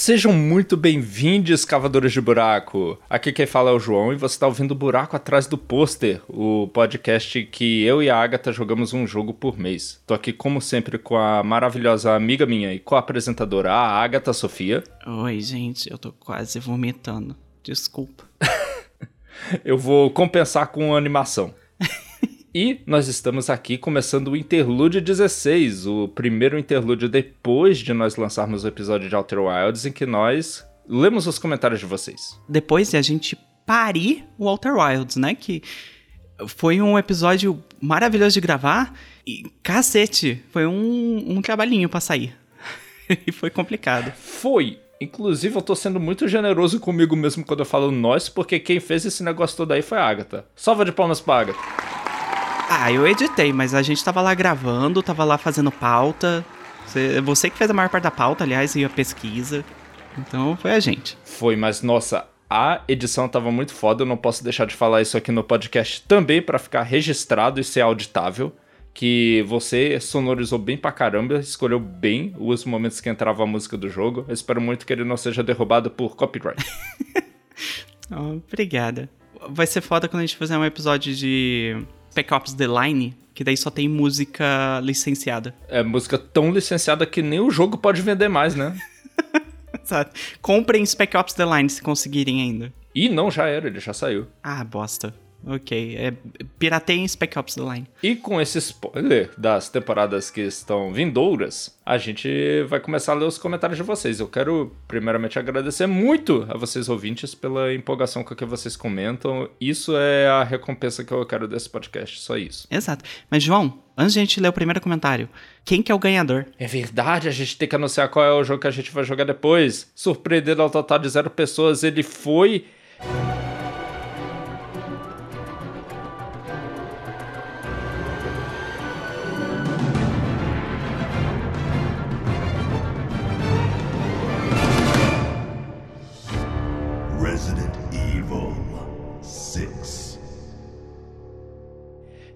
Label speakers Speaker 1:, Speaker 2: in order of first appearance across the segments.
Speaker 1: Sejam muito bem-vindos, cavadores de buraco. Aqui quem fala é o João e você está ouvindo Buraco Atrás do Pôster, o podcast que eu e a Agatha jogamos um jogo por mês. Tô aqui, como sempre, com a maravilhosa amiga minha e co-apresentadora, a Agatha Sofia.
Speaker 2: Oi, gente, eu tô quase vomitando. Desculpa.
Speaker 1: eu vou compensar com animação. E nós estamos aqui começando o Interlúdio 16, o primeiro interlúdio depois de nós lançarmos o episódio de Outer Wilds, em que nós lemos os comentários de vocês.
Speaker 2: Depois de a gente parir o Outer Wilds, né? Que foi um episódio maravilhoso de gravar e, cacete, foi um, um trabalhinho pra sair. e foi complicado.
Speaker 1: Foi. Inclusive, eu tô sendo muito generoso comigo mesmo quando eu falo nós, porque quem fez esse negócio todo aí foi a Agatha. Salva de palmas pra Agatha.
Speaker 2: Ah, eu editei, mas a gente tava lá gravando, tava lá fazendo pauta. Você, você que fez a maior parte da pauta, aliás, e a pesquisa. Então foi a gente.
Speaker 1: Foi, mas nossa, a edição tava muito foda, eu não posso deixar de falar isso aqui no podcast também para ficar registrado e ser auditável. Que você sonorizou bem pra caramba, escolheu bem os momentos que entrava a música do jogo. Eu espero muito que ele não seja derrubado por copyright.
Speaker 2: oh, obrigada. Vai ser foda quando a gente fizer um episódio de Spec Ops The Line, que daí só tem música licenciada.
Speaker 1: É música tão licenciada que nem o jogo pode vender mais, né?
Speaker 2: Exato. Comprem Spec Ops The Line se conseguirem ainda.
Speaker 1: E não, já era, ele já saiu.
Speaker 2: Ah, bosta. Ok, é pirateia em Spec Ops The Line.
Speaker 1: E com esse spoiler das temporadas que estão vindouras, a gente vai começar a ler os comentários de vocês. Eu quero primeiramente agradecer muito a vocês ouvintes pela empolgação com que vocês comentam. Isso é a recompensa que eu quero desse podcast, só isso.
Speaker 2: Exato. Mas João, antes de a gente ler o primeiro comentário, quem que é o ganhador?
Speaker 1: É verdade, a gente tem que anunciar qual é o jogo que a gente vai jogar depois. Surpreendendo ao total de zero pessoas, ele foi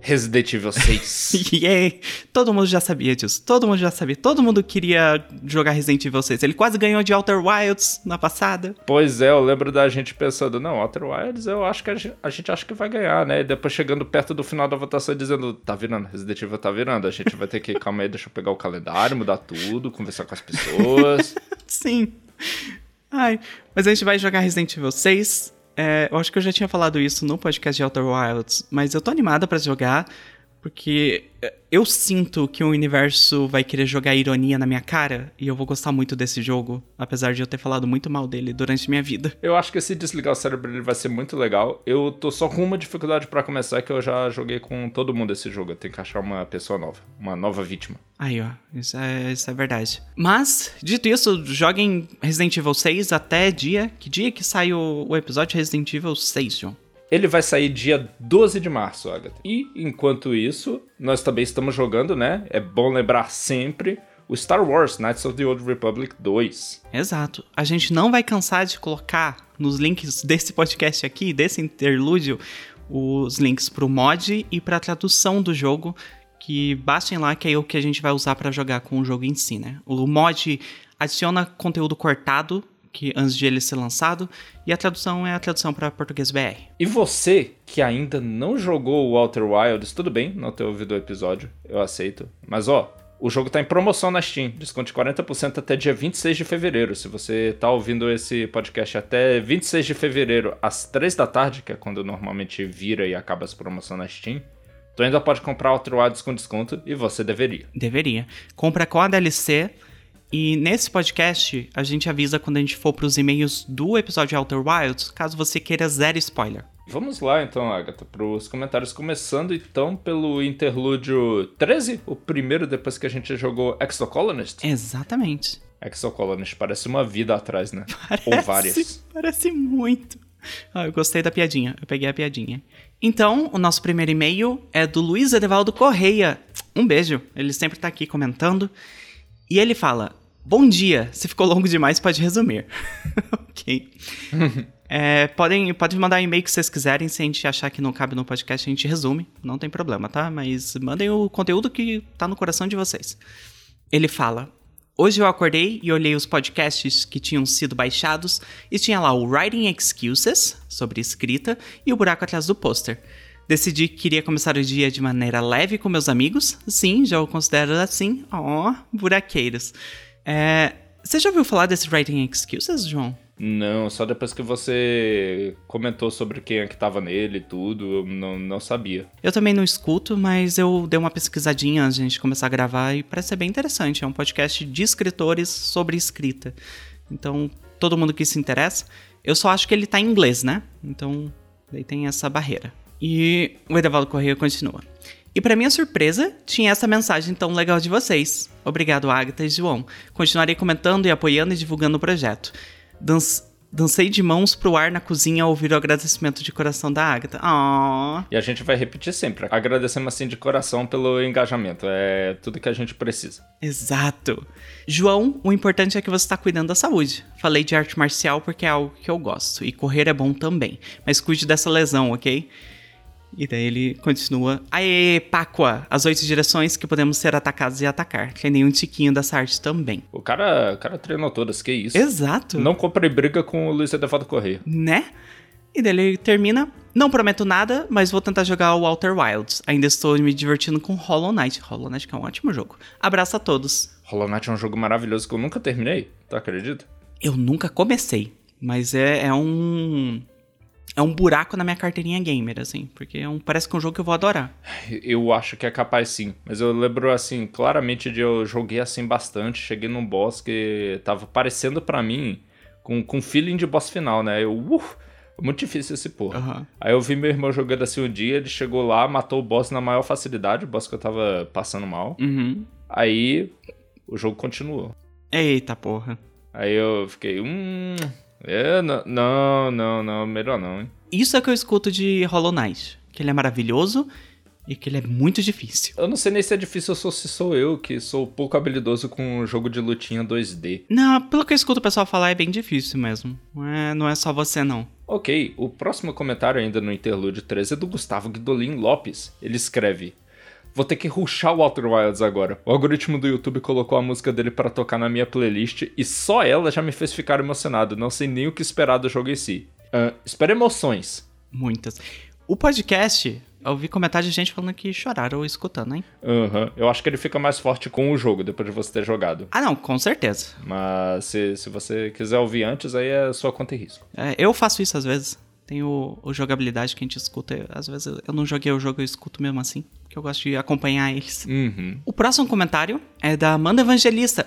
Speaker 1: Resident Evil 6.
Speaker 2: Yay! Todo mundo já sabia disso. Todo mundo já sabia. Todo mundo queria jogar Resident Evil 6. Ele quase ganhou de Outer Wilds na passada.
Speaker 1: Pois é, eu lembro da gente pensando, não, Outer Wilds eu acho que a gente, a gente acha que vai ganhar, né? E depois chegando perto do final da votação dizendo, tá virando, Resident Evil tá virando. A gente vai ter que, calma aí, deixa eu pegar o calendário, mudar tudo, conversar com as pessoas.
Speaker 2: Sim. Ai, mas a gente vai jogar Resident Evil 6 é, eu acho que eu já tinha falado isso no podcast de Outer Wilds, mas eu tô animada para jogar, porque é, eu sinto que o universo vai querer jogar ironia na minha cara e eu vou gostar muito desse jogo, apesar de eu ter falado muito mal dele durante minha vida.
Speaker 1: Eu acho que esse desligar o cérebro ele vai ser muito legal. Eu tô só com uma dificuldade para começar que eu já joguei com todo mundo esse jogo. Eu tenho que achar uma pessoa nova, uma nova vítima.
Speaker 2: Aí, ó, isso é, isso é verdade. Mas, dito isso, joguem Resident Evil 6 até dia. Que dia que sai o, o episódio Resident Evil 6, John?
Speaker 1: Ele vai sair dia 12 de março, Agatha. E enquanto isso, nós também estamos jogando, né? É bom lembrar sempre o Star Wars Knights of the Old Republic 2.
Speaker 2: Exato. A gente não vai cansar de colocar nos links desse podcast aqui, desse interlúdio, os links para o mod e para a tradução do jogo, que bastem lá que é o que a gente vai usar para jogar com o jogo em si, né? O mod adiciona conteúdo cortado que antes de ele ser lançado, e a tradução é a tradução para português BR.
Speaker 1: E você que ainda não jogou o Outer Wilds, tudo bem não ter ouvido o episódio, eu aceito. Mas ó, o jogo tá em promoção na Steam, desconto de 40% até dia 26 de fevereiro. Se você tá ouvindo esse podcast até 26 de fevereiro, às 3 da tarde, que é quando normalmente vira e acaba as promoções na Steam, tu ainda pode comprar Outer Wilds com desconto e você deveria.
Speaker 2: Deveria. Compra com a DLC e nesse podcast, a gente avisa quando a gente for para os e-mails do episódio Outer Wilds, caso você queira zero spoiler.
Speaker 1: Vamos lá então, Agatha, para os comentários. Começando então pelo interlúdio 13, o primeiro depois que a gente jogou Exocolonist.
Speaker 2: Exatamente.
Speaker 1: Exocolonist parece uma vida atrás, né?
Speaker 2: Parece, Ou várias. Parece muito. Ah, eu gostei da piadinha, eu peguei a piadinha. Então, o nosso primeiro e-mail é do Luiz Edevaldo Correia. Um beijo, ele sempre tá aqui comentando. E ele fala: Bom dia, se ficou longo demais, pode resumir. ok. é, podem, podem mandar e-mail que vocês quiserem, se a gente achar que não cabe no podcast, a gente resume, não tem problema, tá? Mas mandem o conteúdo que tá no coração de vocês. Ele fala: Hoje eu acordei e olhei os podcasts que tinham sido baixados e tinha lá o Writing Excuses, sobre escrita, e o buraco atrás do pôster. Decidi que queria começar o dia de maneira leve com meus amigos. Sim, já o considero assim. Ó, oh, buraqueiros. É, você já ouviu falar desse Writing Excuses, João?
Speaker 1: Não, só depois que você comentou sobre quem é que tava nele e tudo, eu não, não sabia.
Speaker 2: Eu também não escuto, mas eu dei uma pesquisadinha antes de a gente começar a gravar e parece ser bem interessante. É um podcast de escritores sobre escrita. Então, todo mundo que se interessa, eu só acho que ele tá em inglês, né? Então, daí tem essa barreira. E o Edevaldo Correia continua. E para minha surpresa, tinha essa mensagem tão legal de vocês. Obrigado, Agatha e João. Continuarei comentando e apoiando e divulgando o projeto. dancei de mãos pro ar na cozinha ao ouvir o agradecimento de coração da Agatha. Aww.
Speaker 1: E a gente vai repetir sempre. Agradecemos assim de coração pelo engajamento. É tudo que a gente precisa.
Speaker 2: Exato. João, o importante é que você está cuidando da saúde. Falei de arte marcial porque é algo que eu gosto. E correr é bom também. Mas cuide dessa lesão, ok? E daí ele continua. Aê, Páqua! As oito direções que podemos ser atacados e atacar. Que nem um tiquinho dessa arte também.
Speaker 1: O cara, o cara treinou todas, que isso.
Speaker 2: Exato.
Speaker 1: Não compre briga com o Luiz Edevaldo Correia.
Speaker 2: Né? E daí ele termina. Não prometo nada, mas vou tentar jogar o Outer Wilds. Ainda estou me divertindo com Hollow Knight. Hollow Knight que é um ótimo jogo. Abraço a todos.
Speaker 1: Hollow Knight é um jogo maravilhoso que eu nunca terminei. Tu acredita?
Speaker 2: Eu nunca comecei. Mas é, é um é um buraco na minha carteirinha gamer, assim, porque é um, parece que é um jogo que eu vou adorar.
Speaker 1: Eu acho que é capaz sim, mas eu lembro, assim, claramente de eu joguei assim bastante, cheguei num boss que tava parecendo para mim com, com feeling de boss final, né? Eu, uh, muito difícil esse porra. Uhum. Aí eu vi meu irmão jogando assim um dia, ele chegou lá, matou o boss na maior facilidade, o boss que eu tava passando mal.
Speaker 2: Uhum.
Speaker 1: Aí o jogo continuou.
Speaker 2: Eita porra.
Speaker 1: Aí eu fiquei, hum, é, não, não, não, não, melhor não, hein?
Speaker 2: Isso é que eu escuto de Hollow Knight. Que ele é maravilhoso e que ele é muito difícil.
Speaker 1: Eu não sei nem se é difícil ou se sou eu, que sou pouco habilidoso com um jogo de lutinha 2D.
Speaker 2: Não, pelo que eu escuto o pessoal falar, é bem difícil mesmo. Não é, não é só você, não.
Speaker 1: Ok, o próximo comentário ainda no Interlude 13 é do Gustavo Guidolin Lopes. Ele escreve... Vou ter que ruxar o Outer Wilds agora. O algoritmo do YouTube colocou a música dele para tocar na minha playlist e só ela já me fez ficar emocionado. Não sei nem o que esperar do jogo em si. Uh, espera emoções.
Speaker 2: Muitas. O podcast, eu ouvi comentários de gente falando que choraram escutando, hein?
Speaker 1: Aham. Uhum. Eu acho que ele fica mais forte com o jogo, depois de você ter jogado.
Speaker 2: Ah, não, com certeza.
Speaker 1: Mas se, se você quiser ouvir antes, aí é sua conta e risco.
Speaker 2: É, eu faço isso às vezes. Tem o, o, jogabilidade que a gente escuta. Às vezes eu não joguei o jogo, eu escuto mesmo assim. Que eu gosto de acompanhar eles.
Speaker 1: Uhum.
Speaker 2: O próximo comentário é da Amanda Evangelista.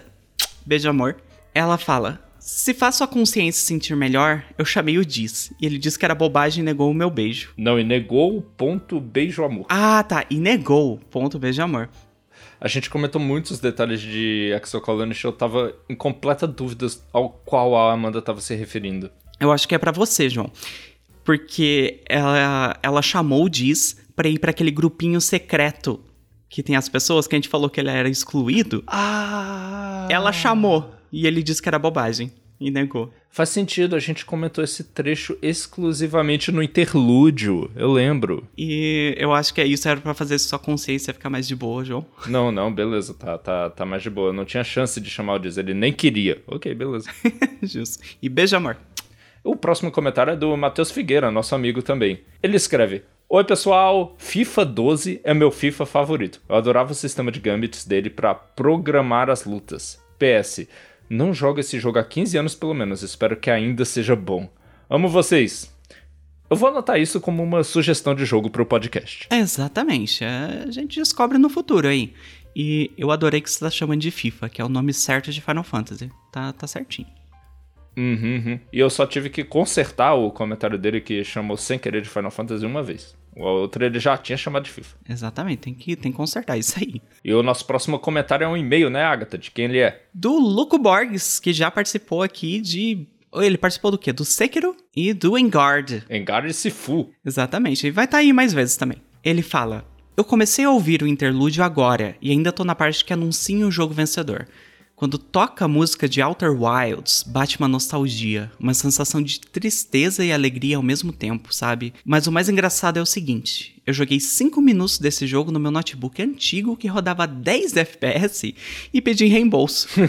Speaker 2: Beijo, amor. Ela fala: Se faz sua consciência sentir melhor, eu chamei o Diz. E ele disse que era bobagem e negou o meu beijo.
Speaker 1: Não, e negou o ponto beijo amor.
Speaker 2: Ah, tá. E negou ponto beijo amor.
Speaker 1: A gente comentou muitos detalhes de Exocolonish, eu tava em completa dúvida ao qual a Amanda tava se referindo.
Speaker 2: Eu acho que é para você, João porque ela, ela chamou o Diz pra ir para aquele grupinho secreto que tem as pessoas que a gente falou que ele era excluído.
Speaker 1: Ah!
Speaker 2: Ela chamou e ele disse que era bobagem e negou.
Speaker 1: Faz sentido, a gente comentou esse trecho exclusivamente no interlúdio, eu lembro.
Speaker 2: E eu acho que é isso, era para fazer sua consciência ficar mais de boa, João.
Speaker 1: Não, não, beleza, tá, tá, tá mais de boa. Eu não tinha chance de chamar o Diz, ele nem queria. Ok, beleza.
Speaker 2: Justo. E beijo, amor.
Speaker 1: O próximo comentário é do Matheus Figueira, nosso amigo também. Ele escreve: Oi pessoal, FIFA 12 é meu FIFA favorito. Eu adorava o sistema de gambits dele para programar as lutas. PS, não jogo esse jogo há 15 anos pelo menos, espero que ainda seja bom. Amo vocês! Eu vou anotar isso como uma sugestão de jogo pro podcast.
Speaker 2: Exatamente, é, a gente descobre no futuro aí. E eu adorei que você tá chamando de FIFA, que é o nome certo de Final Fantasy. Tá, tá certinho.
Speaker 1: Uhum, uhum. E eu só tive que consertar o comentário dele que chamou sem querer de Final Fantasy uma vez. O outro ele já tinha chamado de FIFA.
Speaker 2: Exatamente, tem que, tem que consertar isso aí.
Speaker 1: E o nosso próximo comentário é um e-mail, né, Agatha? De quem ele é?
Speaker 2: Do Luco Borges, que já participou aqui de. Ele participou do quê? Do Sekiro e do Engard.
Speaker 1: Engard e Sifu.
Speaker 2: Exatamente, e vai estar tá aí mais vezes também. Ele fala: Eu comecei a ouvir o interlúdio agora e ainda tô na parte que anuncia o jogo vencedor. Quando toca a música de Outer Wilds, bate uma nostalgia, uma sensação de tristeza e alegria ao mesmo tempo, sabe? Mas o mais engraçado é o seguinte: eu joguei 5 minutos desse jogo no meu notebook antigo que rodava 10 FPS e pedi reembolso.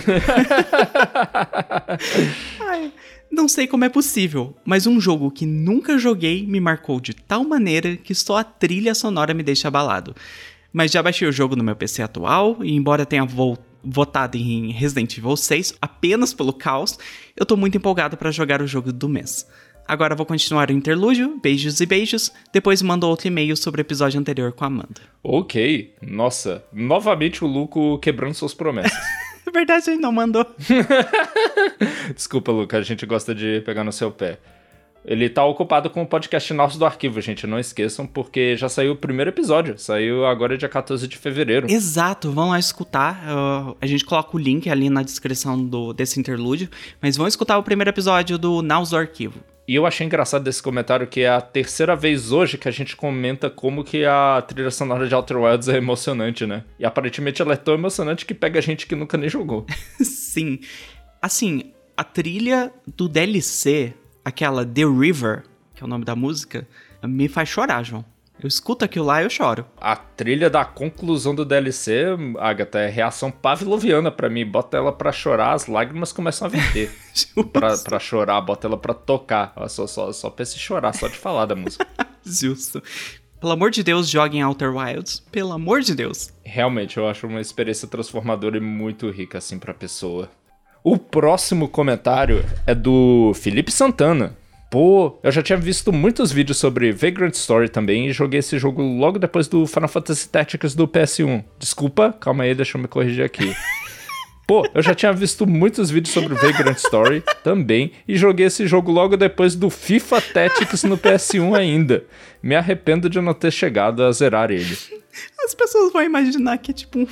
Speaker 2: Ai, não sei como é possível, mas um jogo que nunca joguei me marcou de tal maneira que só a trilha sonora me deixa abalado. Mas já baixei o jogo no meu PC atual e, embora tenha voltado votado em Resident Evil 6 apenas pelo caos, eu tô muito empolgado para jogar o jogo do mês. Agora vou continuar o interlúdio, beijos e beijos, depois mando outro e-mail sobre o episódio anterior com a Amanda.
Speaker 1: Ok, nossa, novamente o Luco quebrando suas promessas.
Speaker 2: É verdade, ele não mandou.
Speaker 1: Desculpa, Luca, a gente gosta de pegar no seu pé. Ele tá ocupado com o podcast nosso do arquivo, gente. Não esqueçam, porque já saiu o primeiro episódio. Saiu agora dia 14 de fevereiro.
Speaker 2: Exato, vão lá escutar. Uh, a gente coloca o link ali na descrição do, desse interlúdio. Mas vão escutar o primeiro episódio do Naus do Arquivo.
Speaker 1: E eu achei engraçado desse comentário que é a terceira vez hoje que a gente comenta como que a trilha sonora de Outer Wilds é emocionante, né? E aparentemente ela é tão emocionante que pega gente que nunca nem jogou.
Speaker 2: Sim. Assim, a trilha do DLC aquela The River, que é o nome da música, me faz chorar, João. Eu escuto aquilo lá e eu choro.
Speaker 1: A trilha da conclusão do DLC, Agatha, é reação pavloviana para mim. Bota ela pra chorar, as lágrimas começam a verter. pra, pra chorar, bota ela pra tocar. Só, só, só pra se chorar, só de falar da música.
Speaker 2: Justo. Pelo amor de Deus, joguem Outer Wilds. Pelo amor de Deus.
Speaker 1: Realmente, eu acho uma experiência transformadora e muito rica, assim, pra pessoa. O próximo comentário é do Felipe Santana. Pô, eu já tinha visto muitos vídeos sobre Vagrant Story também e joguei esse jogo logo depois do Final Fantasy Tactics do PS1. Desculpa, calma aí, deixa eu me corrigir aqui. Pô, eu já tinha visto muitos vídeos sobre Vagrant Story também e joguei esse jogo logo depois do FIFA Tactics no PS1 ainda. Me arrependo de não ter chegado a zerar ele.
Speaker 2: As pessoas vão imaginar que é tipo um,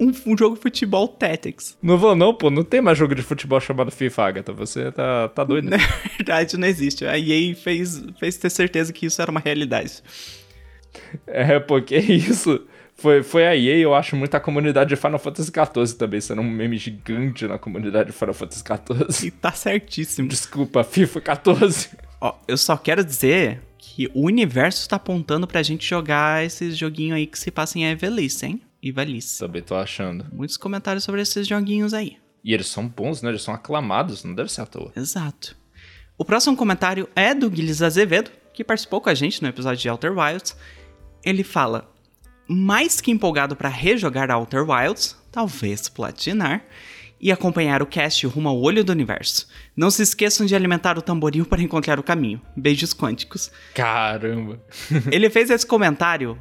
Speaker 2: um, um, jogo de futebol Tactics.
Speaker 1: Não vou não, pô. Não tem mais jogo de futebol chamado FIFA, Agatha. Você tá, tá doido.
Speaker 2: Na verdade, não existe. A EA fez, fez ter certeza que isso era uma realidade.
Speaker 1: É, porque isso foi, foi a EA, eu acho, muito a comunidade de Final Fantasy XIV também, sendo um meme gigante na comunidade de Final Fantasy XIV.
Speaker 2: E tá certíssimo.
Speaker 1: Desculpa, FIFA 14.
Speaker 2: Ó, eu só quero dizer que o universo tá apontando pra gente jogar esses joguinhos aí que se passam em Evelice, hein? E Valice.
Speaker 1: Também tô achando.
Speaker 2: Muitos comentários sobre esses joguinhos aí.
Speaker 1: E eles são bons, né? Eles são aclamados, não deve ser à toa.
Speaker 2: Exato. O próximo comentário é do Guilherme Azevedo, que participou com a gente no episódio de Outer Wilds. Ele fala: mais que empolgado para rejogar Outer Wilds, talvez platinar, e acompanhar o cast rumo ao olho do universo. Não se esqueçam de alimentar o tamboril para encontrar o caminho. Beijos quânticos.
Speaker 1: Caramba!
Speaker 2: Ele fez esse comentário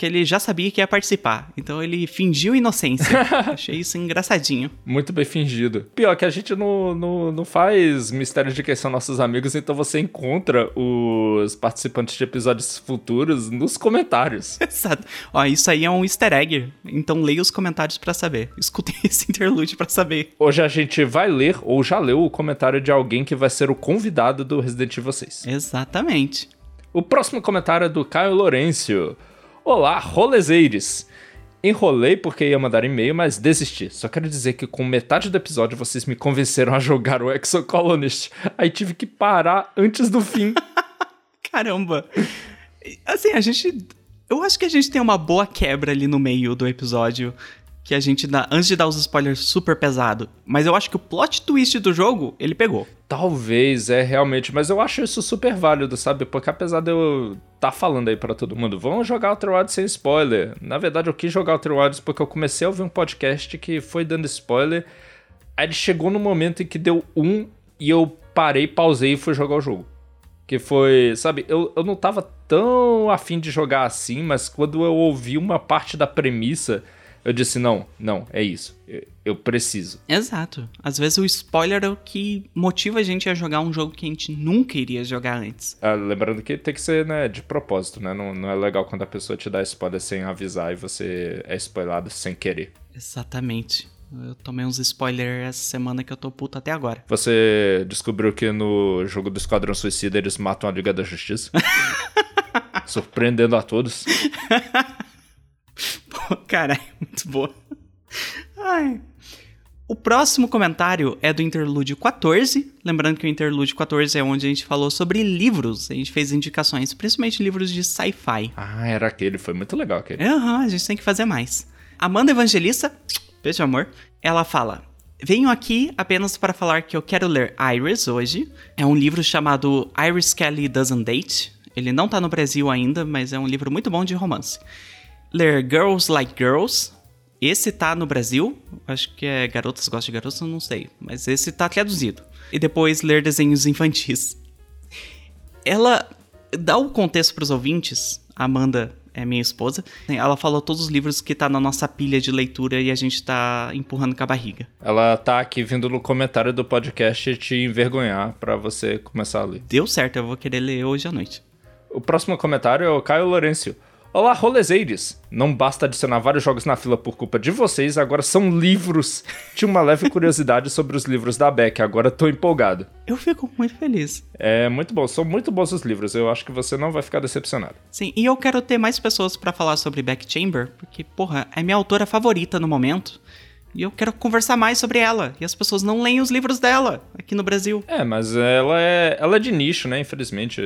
Speaker 2: que ele já sabia que ia participar. Então ele fingiu inocência. Achei isso engraçadinho.
Speaker 1: Muito bem fingido. Pior que a gente não, não, não faz mistério de quem são nossos amigos, então você encontra os participantes de episódios futuros nos comentários.
Speaker 2: Exato. Ó, isso aí é um easter egg. Então leia os comentários para saber. Escutem esse interlude para saber.
Speaker 1: Hoje a gente vai ler ou já leu o comentário de alguém que vai ser o convidado do Resident Evil 6.
Speaker 2: Exatamente.
Speaker 1: O próximo comentário é do Caio Lourenço. Olá, rolezeires! Enrolei porque ia mandar e-mail, mas desisti. Só quero dizer que com metade do episódio vocês me convenceram a jogar o Exocolonist. Aí tive que parar antes do fim.
Speaker 2: Caramba! Assim, a gente. Eu acho que a gente tem uma boa quebra ali no meio do episódio que a gente dá, antes de dar os spoilers super pesado, mas eu acho que o plot twist do jogo, ele pegou.
Speaker 1: Talvez, é realmente, mas eu acho isso super válido, sabe? Porque apesar de eu tá falando aí para todo mundo, vamos jogar Outer Wilds sem spoiler. Na verdade, eu quis jogar Outer Wilds porque eu comecei a ouvir um podcast que foi dando spoiler, aí ele chegou no momento em que deu um e eu parei, pausei e fui jogar o jogo. Que foi, sabe, eu, eu não tava tão afim de jogar assim, mas quando eu ouvi uma parte da premissa eu disse: não, não, é isso. Eu, eu, preciso.
Speaker 2: Exato. Às vezes o spoiler é o que motiva a gente a jogar um jogo que a gente nunca iria jogar antes.
Speaker 1: Ah, lembrando que tem que ser né, de propósito, né? Não, não é legal quando a pessoa te dá spoiler sem avisar e você é spoilado sem querer.
Speaker 2: Exatamente. Eu tomei uns spoilers essa semana que eu tô puto até agora.
Speaker 1: Você descobriu que no jogo do Esquadrão Suicida eles matam a Liga da Justiça? Surpreendendo a todos.
Speaker 2: Pô, caralho, muito boa. Ai. O próximo comentário é do Interlúdio 14. Lembrando que o Interlúdio 14 é onde a gente falou sobre livros. A gente fez indicações, principalmente livros de sci-fi.
Speaker 1: Ah, era aquele. Foi muito legal aquele.
Speaker 2: Aham, uhum, a gente tem que fazer mais. Amanda Evangelista, beijo amor, ela fala: Venho aqui apenas para falar que eu quero ler Iris hoje. É um livro chamado Iris Kelly Doesn't Date. Ele não tá no Brasil ainda, mas é um livro muito bom de romance. Ler Girls Like Girls, esse tá no Brasil, acho que é Garotas Gostam de Garotas, não sei, mas esse tá traduzido. E depois ler desenhos infantis. Ela dá o contexto para os ouvintes, a Amanda é minha esposa. Ela falou todos os livros que tá na nossa pilha de leitura e a gente tá empurrando com a barriga.
Speaker 1: Ela tá aqui vindo no comentário do podcast te envergonhar para você começar a ler.
Speaker 2: Deu certo, eu vou querer ler hoje à noite.
Speaker 1: O próximo comentário é o Caio Lourenço. Olá, rolezeides! Não basta adicionar vários jogos na fila por culpa de vocês, agora são livros. Tinha uma leve curiosidade sobre os livros da Beck, agora tô empolgado.
Speaker 2: Eu fico muito feliz.
Speaker 1: É muito bom, são muito bons os livros, eu acho que você não vai ficar decepcionado.
Speaker 2: Sim, e eu quero ter mais pessoas para falar sobre Beck Chamber, porque, porra, é minha autora favorita no momento. E eu quero conversar mais sobre ela. E as pessoas não leem os livros dela aqui no Brasil.
Speaker 1: É, mas ela é, ela é de nicho, né? Infelizmente,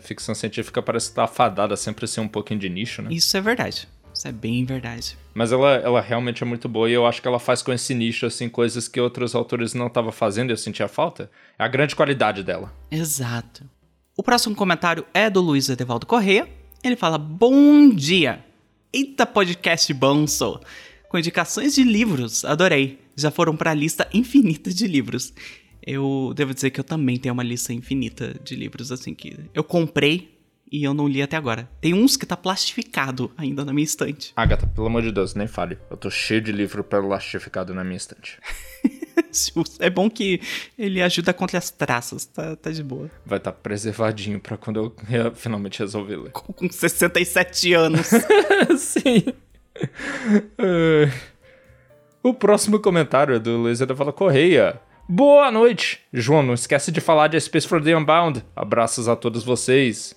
Speaker 1: ficção científica parece estar afadada sempre a ser um pouquinho de nicho, né?
Speaker 2: Isso é verdade. Isso é bem verdade.
Speaker 1: Mas ela, ela realmente é muito boa e eu acho que ela faz com esse nicho, assim, coisas que outros autores não estavam fazendo e eu sentia falta. É a grande qualidade dela.
Speaker 2: Exato. O próximo comentário é do Luiz Edevaldo Correia. Ele fala: Bom dia! Eita, podcast bom, sou com indicações de livros. Adorei. Já foram para a lista infinita de livros. Eu devo dizer que eu também tenho uma lista infinita de livros assim que eu comprei e eu não li até agora. Tem uns que tá plastificado ainda na minha estante.
Speaker 1: Agatha, pelo amor de Deus, nem fale. Eu tô cheio de livro plastificado na minha estante.
Speaker 2: é bom que ele ajuda contra as traças, tá, tá de boa.
Speaker 1: Vai estar tá preservadinho para quando eu finalmente resolver ler.
Speaker 2: Com, com 67 anos.
Speaker 1: Sim. o próximo comentário é do Luiz Edevaldo Correia. Boa noite! João, não esquece de falar de Space for the Unbound. Abraços a todos vocês.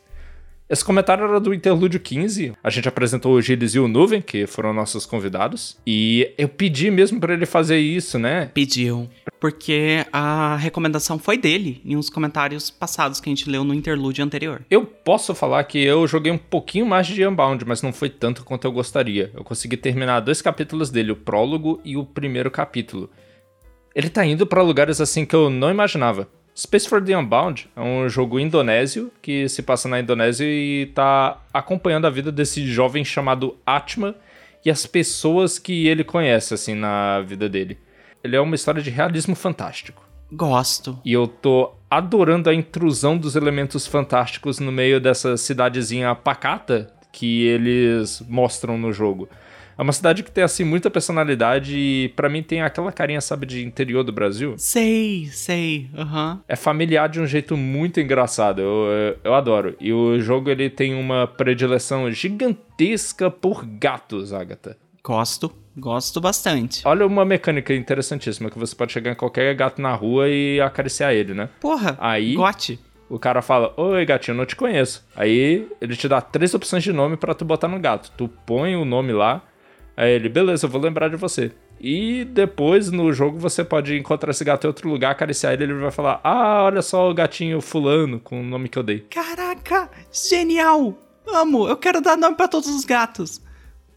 Speaker 1: Esse comentário era do Interlúdio 15. A gente apresentou o Gilles e o Nuvem, que foram nossos convidados. E eu pedi mesmo para ele fazer isso, né?
Speaker 2: Pediu. Porque a recomendação foi dele em uns comentários passados que a gente leu no interlúdio anterior.
Speaker 1: Eu posso falar que eu joguei um pouquinho mais de Unbound, mas não foi tanto quanto eu gostaria. Eu consegui terminar dois capítulos dele, o prólogo e o primeiro capítulo. Ele tá indo para lugares assim que eu não imaginava. Space for the Unbound é um jogo indonésio que se passa na Indonésia e está acompanhando a vida desse jovem chamado Atma e as pessoas que ele conhece assim na vida dele. Ele é uma história de realismo fantástico.
Speaker 2: Gosto.
Speaker 1: E eu tô adorando a intrusão dos elementos fantásticos no meio dessa cidadezinha pacata que eles mostram no jogo. É uma cidade que tem, assim, muita personalidade e para mim tem aquela carinha, sabe, de interior do Brasil.
Speaker 2: Sei, sei, aham. Uhum.
Speaker 1: É familiar de um jeito muito engraçado, eu, eu, eu, adoro. E o jogo, ele tem uma predileção gigantesca por gatos, Agatha.
Speaker 2: Gosto, gosto bastante.
Speaker 1: Olha uma mecânica interessantíssima, que você pode chegar em qualquer gato na rua e acariciar ele, né?
Speaker 2: Porra,
Speaker 1: Aí,
Speaker 2: gote.
Speaker 1: O cara fala, oi gatinho, não te conheço. Aí ele te dá três opções de nome para tu botar no gato. Tu põe o nome lá, Aí ele, beleza, eu vou lembrar de você. E depois no jogo você pode encontrar esse gato em outro lugar, acariciar ele, ele vai falar: Ah, olha só o gatinho fulano, com o nome que eu dei.
Speaker 2: Caraca, genial! Amo, eu quero dar nome para todos os gatos.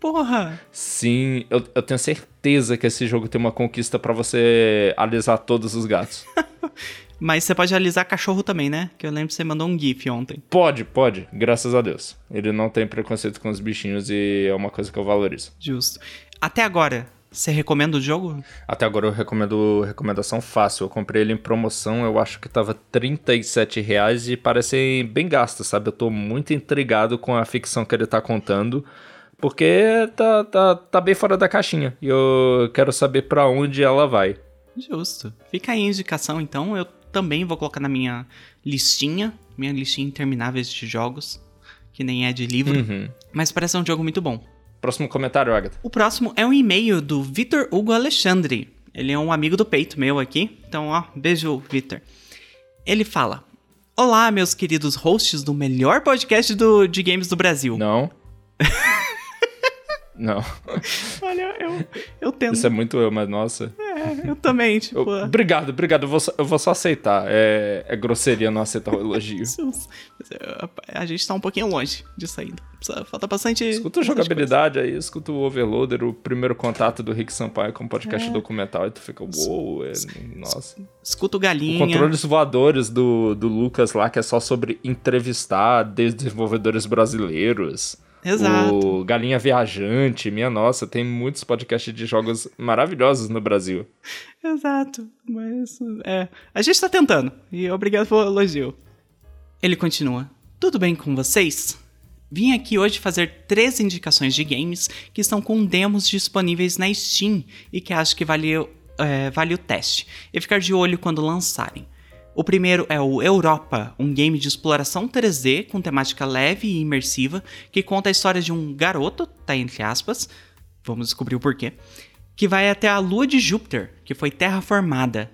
Speaker 2: Porra!
Speaker 1: Sim, eu, eu tenho certeza que esse jogo tem uma conquista para você alisar todos os gatos.
Speaker 2: Mas você pode alisar cachorro também, né? Que eu lembro que você mandou um GIF ontem.
Speaker 1: Pode, pode. Graças a Deus. Ele não tem preconceito com os bichinhos e é uma coisa que eu valorizo.
Speaker 2: Justo. Até agora, você recomenda o jogo?
Speaker 1: Até agora eu recomendo recomendação fácil. Eu comprei ele em promoção, eu acho que tava 37 reais e parece bem gasto, sabe? Eu tô muito intrigado com a ficção que ele tá contando. Porque tá, tá, tá bem fora da caixinha. E eu quero saber para onde ela vai.
Speaker 2: Justo. Fica aí a indicação, então. Eu também vou colocar na minha listinha, minha listinha intermináveis de jogos, que nem é de livro, uhum. mas parece um jogo muito bom.
Speaker 1: Próximo comentário, Agatha.
Speaker 2: O próximo é um e-mail do Vitor Hugo Alexandre. Ele é um amigo do peito meu aqui, então ó, beijo, Vitor. Ele fala: Olá, meus queridos hosts do melhor podcast do, de games do Brasil.
Speaker 1: Não. Não.
Speaker 2: Olha, eu, eu tento.
Speaker 1: Isso é muito eu, mas nossa.
Speaker 2: É, É, eu também, tipo.
Speaker 1: Eu, obrigado, obrigado. Eu vou, só, eu vou só aceitar. É, é grosseria não aceitar o elogio.
Speaker 2: a gente tá um pouquinho longe disso ainda. Falta bastante.
Speaker 1: Escuta a jogabilidade aí, escuta o Overloader, o primeiro contato do Rick Sampaio com o podcast é. documental, e tu fica, uou, wow, é, nossa.
Speaker 2: Escuta o galinha.
Speaker 1: O controles voadores do, do Lucas lá, que é só sobre entrevistar desenvolvedores brasileiros.
Speaker 2: Exato.
Speaker 1: O Galinha Viajante, minha nossa, tem muitos podcasts de jogos maravilhosos no Brasil.
Speaker 2: Exato. Mas, é, a gente tá tentando. E obrigado pelo elogio. Ele continua. Tudo bem com vocês? Vim aqui hoje fazer três indicações de games que estão com demos disponíveis na Steam e que acho que vale, é, vale o teste e ficar de olho quando lançarem. O primeiro é o Europa, um game de exploração 3D com temática leve e imersiva que conta a história de um garoto, tá entre aspas, vamos descobrir o porquê, que vai até a lua de Júpiter, que foi terraformada.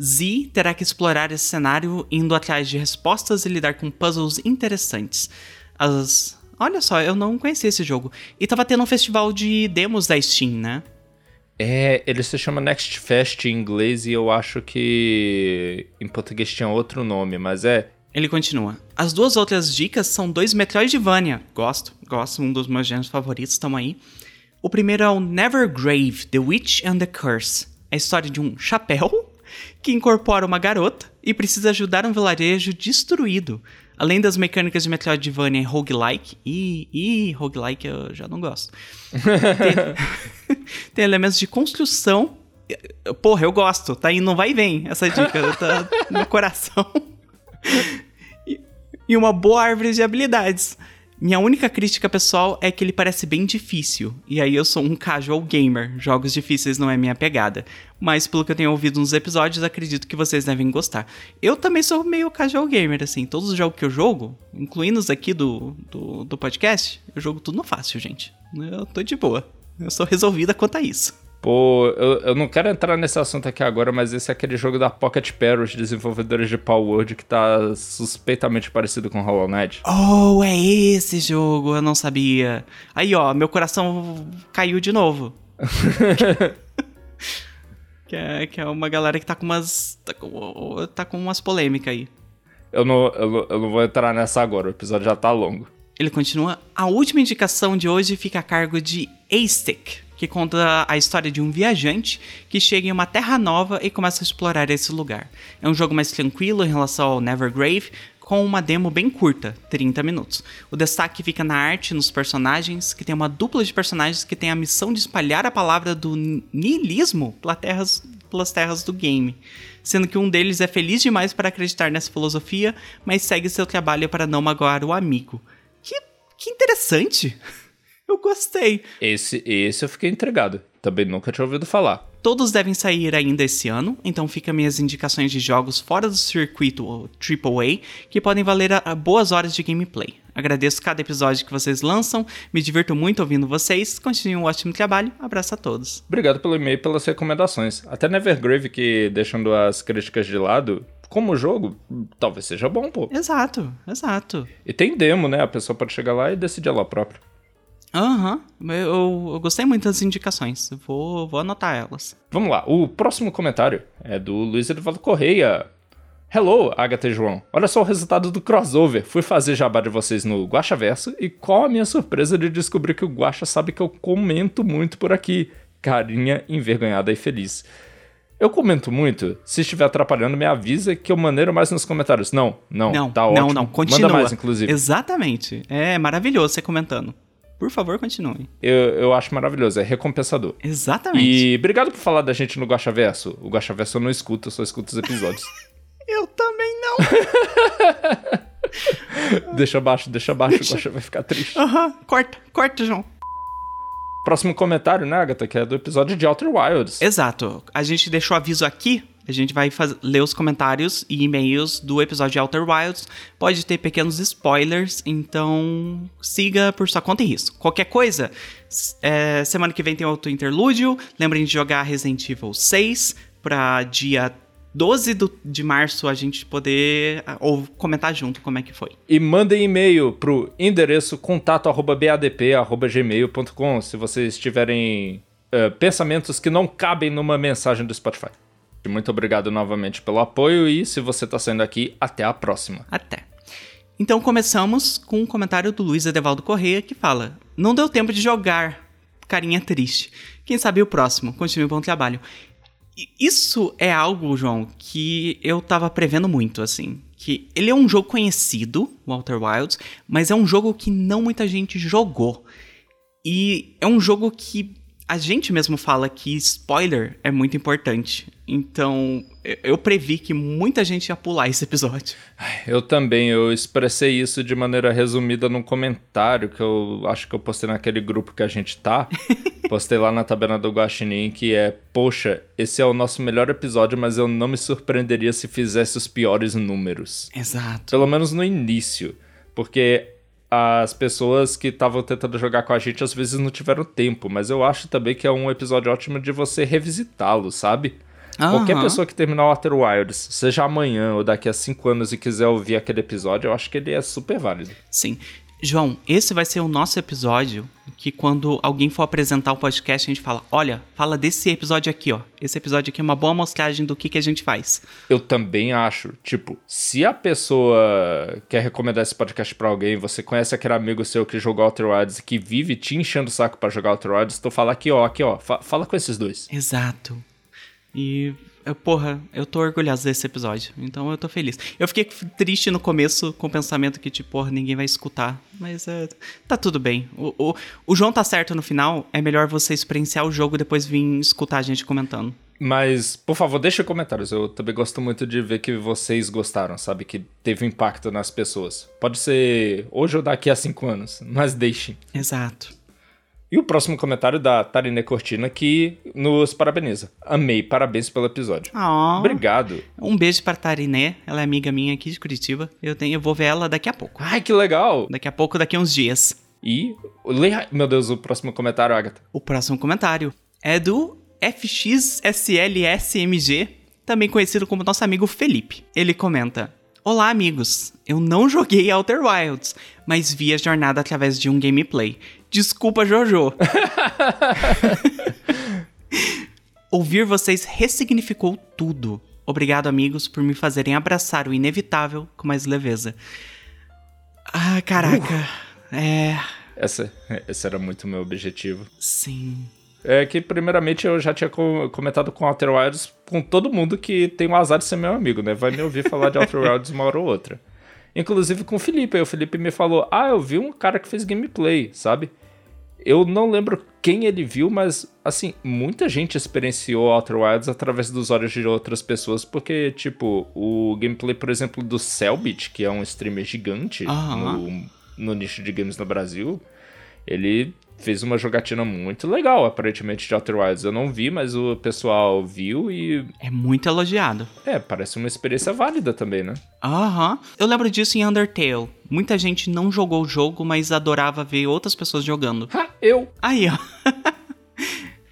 Speaker 2: Z terá que explorar esse cenário indo atrás de respostas e lidar com puzzles interessantes. As... Olha só, eu não conhecia esse jogo. E tava tendo um festival de demos da Steam, né?
Speaker 1: É, ele se chama Next Fest em inglês e eu acho que em português tinha outro nome, mas é.
Speaker 2: Ele continua. As duas outras dicas são dois Metroidvania. Gosto, gosto, um dos meus gêneros favoritos, tamo aí. O primeiro é o Nevergrave, The Witch and the Curse. É a história de um chapéu que incorpora uma garota e precisa ajudar um vilarejo destruído. Além das mecânicas de Metroidvania e roguelike, e, e roguelike eu já não gosto. Tem, elementos de construção. Porra, eu gosto, tá indo, vai e vem essa dica, tá no coração. E, e uma boa árvore de habilidades. Minha única crítica pessoal é que ele parece bem difícil, e aí eu sou um casual gamer, jogos difíceis não é minha pegada. Mas pelo que eu tenho ouvido nos episódios, acredito que vocês devem gostar. Eu também sou meio casual gamer, assim, todos os jogos que eu jogo, incluindo os aqui do, do, do podcast, eu jogo tudo no fácil, gente. Eu tô de boa. Eu sou resolvida quanto a isso.
Speaker 1: Pô, eu, eu não quero entrar nesse assunto aqui agora, mas esse é aquele jogo da Pocket Pair, os desenvolvedores de Power Word, que tá suspeitamente parecido com Hollow Knight.
Speaker 2: Oh, é esse jogo, eu não sabia. Aí, ó, meu coração caiu de novo. que, é, que é uma galera que tá com umas. tá com, tá com umas polêmicas aí.
Speaker 1: Eu não, eu, eu não vou entrar nessa agora, o episódio já tá longo.
Speaker 2: Ele continua. A última indicação de hoje fica a cargo de A-Stick que conta a história de um viajante que chega em uma terra nova e começa a explorar esse lugar. É um jogo mais tranquilo em relação ao Nevergrave, com uma demo bem curta, 30 minutos. O destaque fica na arte nos personagens, que tem uma dupla de personagens que tem a missão de espalhar a palavra do niilismo pelas terras, pelas terras do game. Sendo que um deles é feliz demais para acreditar nessa filosofia, mas segue seu trabalho para não magoar o amigo. Que, que interessante! Eu gostei.
Speaker 1: Esse, esse eu fiquei entregado. Também nunca tinha ouvido falar.
Speaker 2: Todos devem sair ainda esse ano, então fica minhas indicações de jogos fora do circuito AAA que podem valer a, a boas horas de gameplay. Agradeço cada episódio que vocês lançam, me divirto muito ouvindo vocês, continuem um ótimo trabalho, abraço a todos.
Speaker 1: Obrigado pelo e-mail e pelas recomendações. Até Nevergrave, que deixando as críticas de lado, como jogo, talvez seja bom, pô.
Speaker 2: Exato, exato.
Speaker 1: E tem demo, né? A pessoa pode chegar lá e decidir ela própria.
Speaker 2: Aham, uhum. eu, eu, gostei muito das indicações, vou, vou anotar elas.
Speaker 1: Vamos lá, o próximo comentário é do Luiz Eduardo Correia. Hello, Agatha e João. Olha só o resultado do crossover. Fui fazer jabá de vocês no Guacha Verso e qual a minha surpresa de descobrir que o Guacha sabe que eu comento muito por aqui. Carinha envergonhada e feliz. Eu comento muito. Se estiver atrapalhando, me avisa que eu maneiro mais nos comentários. Não, não, não tá ótimo. Não, não, continua. Manda mais, inclusive.
Speaker 2: Exatamente. É maravilhoso você comentando. Por favor, continue.
Speaker 1: Eu, eu acho maravilhoso, é recompensador.
Speaker 2: Exatamente.
Speaker 1: E obrigado por falar da gente no Verso. O Verso eu não escuto, eu só escuto os episódios.
Speaker 2: eu também não.
Speaker 1: deixa abaixo, deixa abaixo, deixa... o Guaxa vai ficar triste.
Speaker 2: Aham, uhum. corta, corta, João.
Speaker 1: Próximo comentário, né, Agatha, que é do episódio de Outer Wilds.
Speaker 2: Exato. A gente deixou aviso aqui a gente vai ler os comentários e e-mails do episódio de Outer Wilds. Pode ter pequenos spoilers, então siga por sua conta e risco. Qualquer coisa, é, semana que vem tem outro interlúdio. Lembrem de jogar Resident Evil 6 para dia 12 do, de março a gente poder ou comentar junto como é que foi.
Speaker 1: E mandem e-mail pro endereço contato@badp@gmail.com se vocês tiverem uh, pensamentos que não cabem numa mensagem do Spotify. Muito obrigado novamente pelo apoio e se você está saindo aqui, até a próxima.
Speaker 2: Até. Então começamos com um comentário do Luiz Edevaldo Correia que fala: Não deu tempo de jogar. Carinha triste. Quem sabe o próximo. Continue o bom trabalho. Isso é algo, João, que eu tava prevendo muito, assim. Que ele é um jogo conhecido, Walter Wilds, mas é um jogo que não muita gente jogou. E é um jogo que a gente mesmo fala que spoiler é muito importante. Então, eu previ que muita gente ia pular esse episódio.
Speaker 1: Eu também, eu expressei isso de maneira resumida num comentário que eu acho que eu postei naquele grupo que a gente tá. postei lá na tabela do Guaxinim que é, poxa, esse é o nosso melhor episódio, mas eu não me surpreenderia se fizesse os piores números.
Speaker 2: Exato.
Speaker 1: Pelo menos no início. Porque as pessoas que estavam tentando jogar com a gente às vezes não tiveram tempo, mas eu acho também que é um episódio ótimo de você revisitá-lo, sabe? Qualquer pessoa que terminar Outer Wilds, seja amanhã ou daqui a cinco anos e quiser ouvir aquele episódio, eu acho que ele é super válido.
Speaker 2: Sim. João, esse vai ser o nosso episódio que quando alguém for apresentar o podcast, a gente fala, olha, fala desse episódio aqui, ó. Esse episódio aqui é uma boa amostragem do que, que a gente faz.
Speaker 1: Eu também acho, tipo, se a pessoa quer recomendar esse podcast para alguém, você conhece aquele amigo seu que jogou Outer Wilds e que vive te enchendo o saco para jogar Outer Wilds, tu fala aqui, ó, aqui, ó, fa fala com esses dois.
Speaker 2: Exato. E eu, porra, eu tô orgulhoso desse episódio. Então eu tô feliz. Eu fiquei triste no começo com o pensamento que, tipo, porra, ninguém vai escutar. Mas é, tá tudo bem. O, o, o João tá certo no final. É melhor você experienciar o jogo e depois vir escutar a gente comentando.
Speaker 1: Mas, por favor, deixe comentários. Eu também gosto muito de ver que vocês gostaram, sabe? Que teve impacto nas pessoas. Pode ser hoje ou daqui a cinco anos, mas deixem.
Speaker 2: Exato.
Speaker 1: E o próximo comentário da Tarine Cortina que nos parabeniza. Amei, parabéns pelo episódio.
Speaker 2: Oh,
Speaker 1: Obrigado.
Speaker 2: Um beijo para Tariné, ela é amiga minha aqui de Curitiba. Eu, tenho, eu vou ver ela daqui a pouco.
Speaker 1: Ai, que legal.
Speaker 2: Daqui a pouco, daqui a uns dias.
Speaker 1: E, leia, meu Deus, o próximo comentário, Agatha.
Speaker 2: O próximo comentário é do FXSLSMG, também conhecido como nosso amigo Felipe. Ele comenta: Olá, amigos. Eu não joguei Outer Wilds, mas vi a jornada através de um gameplay. Desculpa, Jojo. Ouvir vocês ressignificou tudo. Obrigado, amigos, por me fazerem abraçar o inevitável com mais leveza. Ah, caraca. Uh. É.
Speaker 1: Essa, esse era muito meu objetivo.
Speaker 2: Sim.
Speaker 1: É que, primeiramente, eu já tinha comentado com Outer Wilds com todo mundo que tem o azar de ser meu amigo, né? Vai me ouvir falar de Outer Wilds uma hora ou outra. Inclusive com o Felipe. Aí o Felipe me falou: Ah, eu vi um cara que fez gameplay, sabe? Eu não lembro quem ele viu, mas, assim, muita gente experienciou Outer Wilds através dos olhos de outras pessoas, porque, tipo, o gameplay, por exemplo, do Selbit, que é um streamer gigante no, no nicho de games no Brasil, ele fez uma jogatina muito legal, aparentemente, de Outer Wilds. Eu não vi, mas o pessoal viu e.
Speaker 2: É muito elogiado.
Speaker 1: É, parece uma experiência válida também, né?
Speaker 2: Aham. Uhum. Eu lembro disso em Undertale. Muita gente não jogou o jogo, mas adorava ver outras pessoas jogando.
Speaker 1: Ha, eu!
Speaker 2: Aí, ó.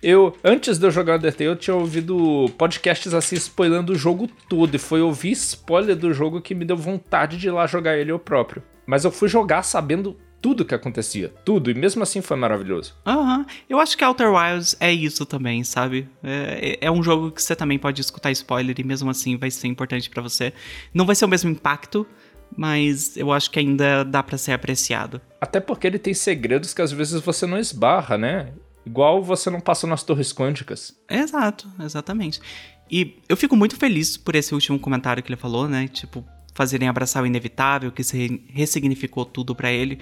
Speaker 1: Eu, antes de eu jogar Undertale, eu tinha ouvido podcasts assim spoilando o jogo todo. E foi ouvir spoiler do jogo que me deu vontade de ir lá jogar ele eu próprio. Mas eu fui jogar sabendo tudo que acontecia, tudo, e mesmo assim foi maravilhoso.
Speaker 2: Aham, uhum. eu acho que Outer Wilds é isso também, sabe? É, é, um jogo que você também pode escutar spoiler e mesmo assim vai ser importante para você. Não vai ser o mesmo impacto, mas eu acho que ainda dá para ser apreciado.
Speaker 1: Até porque ele tem segredos que às vezes você não esbarra, né? Igual você não passa nas torres quânticas.
Speaker 2: Exato, exatamente. E eu fico muito feliz por esse último comentário que ele falou, né? Tipo, fazerem abraçar o inevitável, que se ressignificou tudo para ele.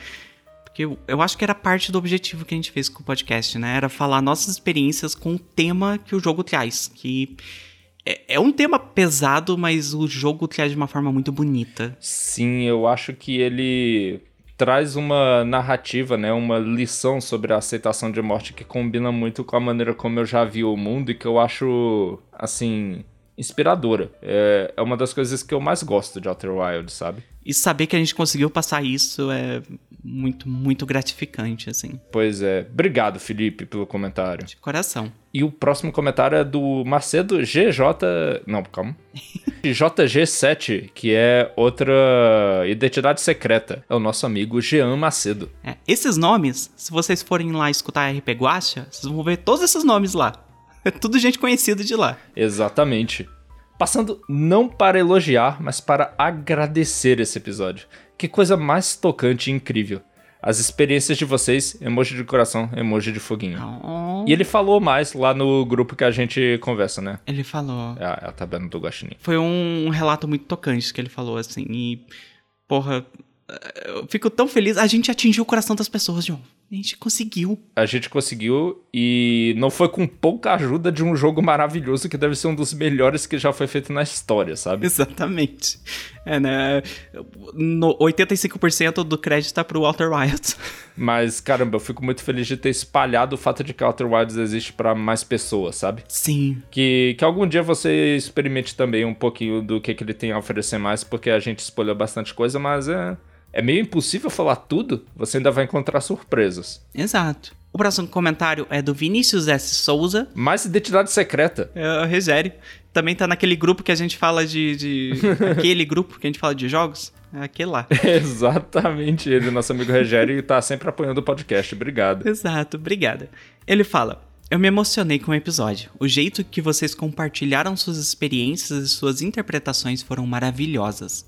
Speaker 2: Porque eu, eu acho que era parte do objetivo que a gente fez com o podcast, né? Era falar nossas experiências com o tema que o jogo traz. Que é, é um tema pesado, mas o jogo traz de uma forma muito bonita.
Speaker 1: Sim, eu acho que ele traz uma narrativa, né, uma lição sobre a aceitação de morte que combina muito com a maneira como eu já vi o mundo e que eu acho, assim, inspiradora. É, é uma das coisas que eu mais gosto de Outer Wilds, sabe?
Speaker 2: E saber que a gente conseguiu passar isso é muito, muito gratificante, assim.
Speaker 1: Pois é. Obrigado, Felipe, pelo comentário.
Speaker 2: De coração.
Speaker 1: E o próximo comentário é do Macedo GJ. Não, calma. JG7, que é outra identidade secreta. É o nosso amigo Jean Macedo.
Speaker 2: É, Esses nomes, se vocês forem lá escutar RP Guacha, vocês vão ver todos esses nomes lá. É tudo gente conhecida de lá.
Speaker 1: Exatamente. Passando não para elogiar, mas para agradecer esse episódio. Que coisa mais tocante e incrível. As experiências de vocês, emoji de coração, emoji de foguinho.
Speaker 2: Oh.
Speaker 1: E ele falou mais lá no grupo que a gente conversa, né?
Speaker 2: Ele falou.
Speaker 1: É a, é a tabela do Guaxinim.
Speaker 2: Foi um relato muito tocante que ele falou, assim. E, porra, eu fico tão feliz. A gente atingiu o coração das pessoas, João. A gente conseguiu.
Speaker 1: A gente conseguiu e não foi com pouca ajuda de um jogo maravilhoso que deve ser um dos melhores que já foi feito na história, sabe?
Speaker 2: Exatamente. É, né? No 85% do crédito tá pro Walter Wilds.
Speaker 1: Mas, caramba, eu fico muito feliz de ter espalhado o fato de que Outer Wilds existe para mais pessoas, sabe?
Speaker 2: Sim.
Speaker 1: Que, que algum dia você experimente também um pouquinho do que, que ele tem a oferecer mais, porque a gente spoilou bastante coisa, mas é é meio impossível falar tudo, você ainda vai encontrar surpresas.
Speaker 2: Exato. O próximo comentário é do Vinícius S. Souza.
Speaker 1: Mais identidade secreta.
Speaker 2: É o Regério. Também tá naquele grupo que a gente fala de. de... aquele grupo que a gente fala de jogos. É aquele lá.
Speaker 1: Exatamente ele, nosso amigo Regério, e tá sempre apoiando o podcast. Obrigado.
Speaker 2: Exato, obrigada. Ele fala. Eu me emocionei com o episódio. O jeito que vocês compartilharam suas experiências e suas interpretações foram maravilhosas.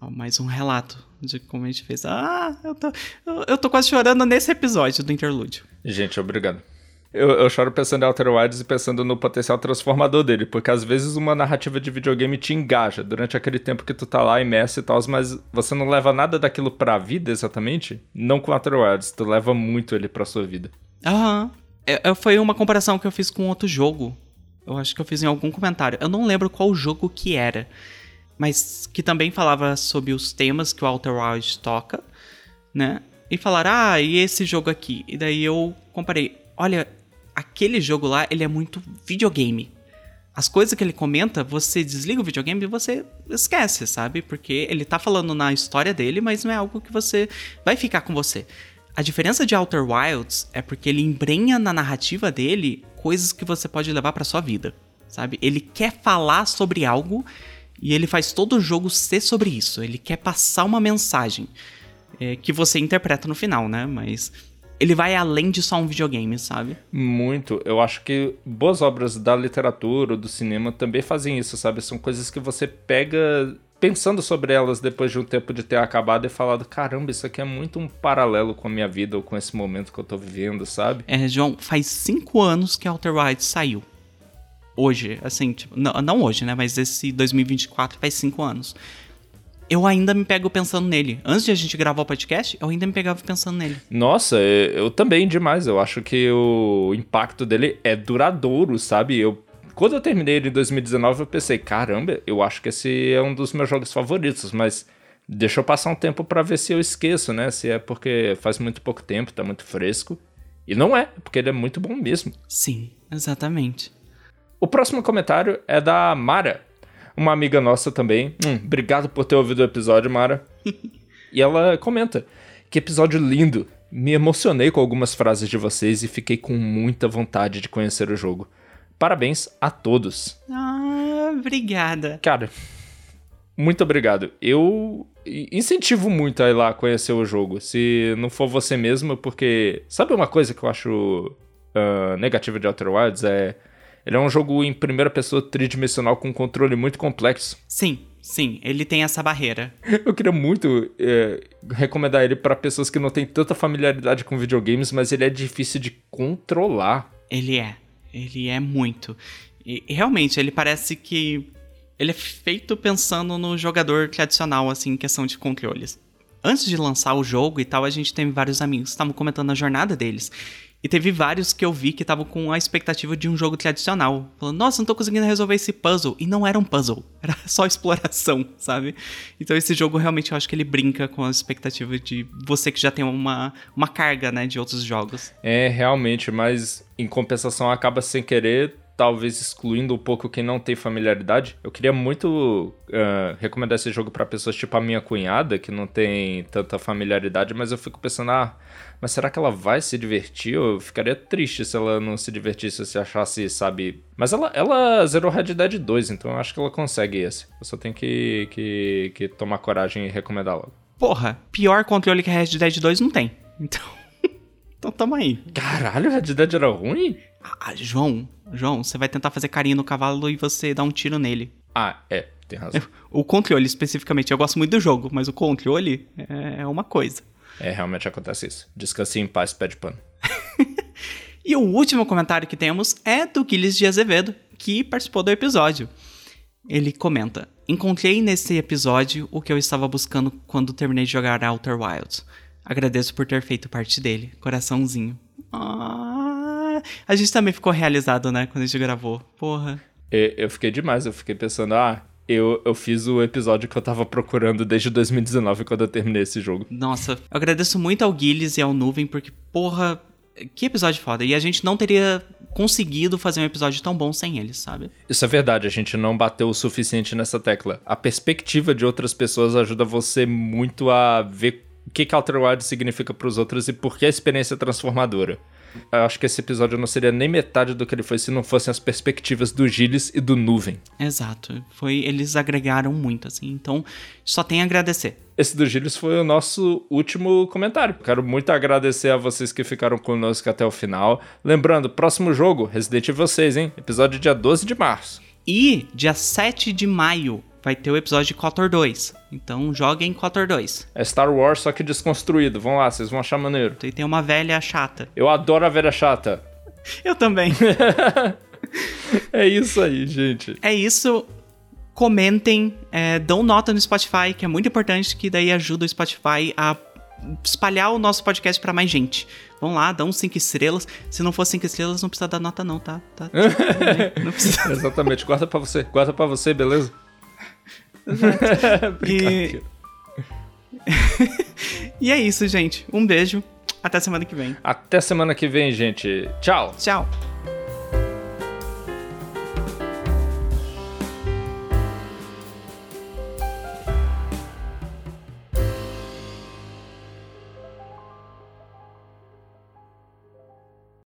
Speaker 2: Ó, mais um relato de como a gente fez. Ah, eu tô, eu, eu tô quase chorando nesse episódio do interlúdio.
Speaker 1: Gente, obrigado. Eu, eu, choro pensando em Outer Wilds e pensando no potencial transformador dele, porque às vezes uma narrativa de videogame te engaja durante aquele tempo que tu tá lá imerso e tal, mas você não leva nada daquilo pra vida exatamente. Não com Outer Wilds, tu leva muito ele pra sua vida.
Speaker 2: Aham. É, é, foi uma comparação que eu fiz com outro jogo. Eu acho que eu fiz em algum comentário. Eu não lembro qual jogo que era mas que também falava sobre os temas que o Outer Wilds toca, né? E falaram, ah, e esse jogo aqui? E daí eu comparei, olha, aquele jogo lá, ele é muito videogame. As coisas que ele comenta, você desliga o videogame e você esquece, sabe? Porque ele tá falando na história dele, mas não é algo que você vai ficar com você. A diferença de Outer Wilds é porque ele embrenha na narrativa dele coisas que você pode levar para sua vida, sabe? Ele quer falar sobre algo e ele faz todo o jogo ser sobre isso. Ele quer passar uma mensagem é, que você interpreta no final, né? Mas ele vai além de só um videogame, sabe?
Speaker 1: Muito. Eu acho que boas obras da literatura, do cinema também fazem isso, sabe? São coisas que você pega pensando sobre elas depois de um tempo de ter acabado e falado, caramba, isso aqui é muito um paralelo com a minha vida ou com esse momento que eu tô vivendo, sabe?
Speaker 2: É, João, faz cinco anos que Outer Wilds saiu hoje, assim, tipo, não, não hoje, né? Mas esse 2024 faz cinco anos. Eu ainda me pego pensando nele. Antes de a gente gravar o podcast, eu ainda me pegava pensando nele.
Speaker 1: Nossa, eu também demais. Eu acho que o impacto dele é duradouro, sabe? Eu quando eu terminei ele em 2019, eu pensei, caramba, eu acho que esse é um dos meus jogos favoritos, mas deixa eu passar um tempo para ver se eu esqueço, né? Se é porque faz muito pouco tempo, tá muito fresco. E não é, porque ele é muito bom mesmo.
Speaker 2: Sim, exatamente.
Speaker 1: O próximo comentário é da Mara, uma amiga nossa também. Hum, obrigado por ter ouvido o episódio, Mara. e ela comenta: Que episódio lindo! Me emocionei com algumas frases de vocês e fiquei com muita vontade de conhecer o jogo. Parabéns a todos.
Speaker 2: Ah, obrigada.
Speaker 1: Cara, muito obrigado. Eu incentivo muito a ir lá conhecer o jogo. Se não for você mesmo, porque. Sabe uma coisa que eu acho uh, negativa de Outer Wilds? É ele é um jogo em primeira pessoa tridimensional com um controle muito complexo.
Speaker 2: Sim, sim, ele tem essa barreira.
Speaker 1: Eu queria muito é, recomendar ele para pessoas que não têm tanta familiaridade com videogames, mas ele é difícil de controlar.
Speaker 2: Ele é, ele é muito. E realmente, ele parece que ele é feito pensando no jogador tradicional, assim, em questão de controles. Antes de lançar o jogo e tal, a gente teve vários amigos que estavam comentando a jornada deles. E teve vários que eu vi que estavam com a expectativa de um jogo tradicional. Falando, nossa, não tô conseguindo resolver esse puzzle. E não era um puzzle, era só exploração, sabe? Então esse jogo realmente eu acho que ele brinca com a expectativa de você que já tem uma, uma carga, né, de outros jogos.
Speaker 1: É, realmente, mas em compensação acaba sem querer talvez excluindo um pouco quem não tem familiaridade. Eu queria muito uh, recomendar esse jogo para pessoas tipo a minha cunhada, que não tem tanta familiaridade, mas eu fico pensando, ah, mas será que ela vai se divertir? Eu ficaria triste se ela não se divertisse, se achasse, sabe. Mas ela, ela zerou Red Dead 2, então eu acho que ela consegue esse. Eu só tenho que, que, que tomar coragem e recomendar logo.
Speaker 2: Porra, pior controle que Red Dead 2 não tem. Então, então tamo aí.
Speaker 1: Caralho, Red Dead era ruim?
Speaker 2: Ah, João, João, você vai tentar fazer carinho no cavalo e você dá um tiro nele.
Speaker 1: Ah, é, tem razão.
Speaker 2: O controle, especificamente, eu gosto muito do jogo, mas o controle é uma coisa.
Speaker 1: É, realmente acontece isso. Descanse em paz, pede pano.
Speaker 2: e o último comentário que temos é do Guilherme de Azevedo, que participou do episódio. Ele comenta: Encontrei nesse episódio o que eu estava buscando quando terminei de jogar Outer Wilds. Agradeço por ter feito parte dele. Coraçãozinho. Ah, a gente também ficou realizado, né, quando a gente gravou. Porra.
Speaker 1: Eu fiquei demais, eu fiquei pensando, ah, eu, eu fiz o episódio que eu tava procurando desde 2019, quando eu terminei esse jogo.
Speaker 2: Nossa, eu agradeço muito ao Gilles e ao Nuvem, porque, porra, que episódio foda. E a gente não teria conseguido fazer um episódio tão bom sem eles, sabe?
Speaker 1: Isso é verdade, a gente não bateu o suficiente nessa tecla. A perspectiva de outras pessoas ajuda você muito a ver o que, que Outer Wilds significa para os outros e por que a experiência é transformadora. Eu acho que esse episódio não seria nem metade do que ele foi se não fossem as perspectivas do Gilles e do Nuvem.
Speaker 2: Exato. Foi, eles agregaram muito, assim. Então, só tem a agradecer.
Speaker 1: Esse do Gilles foi o nosso último comentário. Quero muito agradecer a vocês que ficaram conosco até o final. Lembrando, próximo jogo, Resident Evil 6, hein? Episódio dia 12 de março.
Speaker 2: E dia 7 de maio, vai ter o episódio de KOTOR 2. Então joguem KOTOR 2.
Speaker 1: É Star Wars, só que desconstruído. Vão lá, vocês vão achar maneiro.
Speaker 2: E tem uma velha chata.
Speaker 1: Eu adoro a velha chata.
Speaker 2: Eu também.
Speaker 1: é isso aí, gente.
Speaker 2: É isso. Comentem, é, dão nota no Spotify, que é muito importante, que daí ajuda o Spotify a espalhar o nosso podcast para mais gente. Vão lá, dão 5 estrelas. Se não for 5 estrelas, não precisa dar nota não, tá? tá
Speaker 1: não precisa. Exatamente. Guarda para você. Guarda para você, beleza?
Speaker 2: E... e é isso, gente. Um beijo. Até semana que vem.
Speaker 1: Até semana que vem, gente. Tchau.
Speaker 2: Tchau.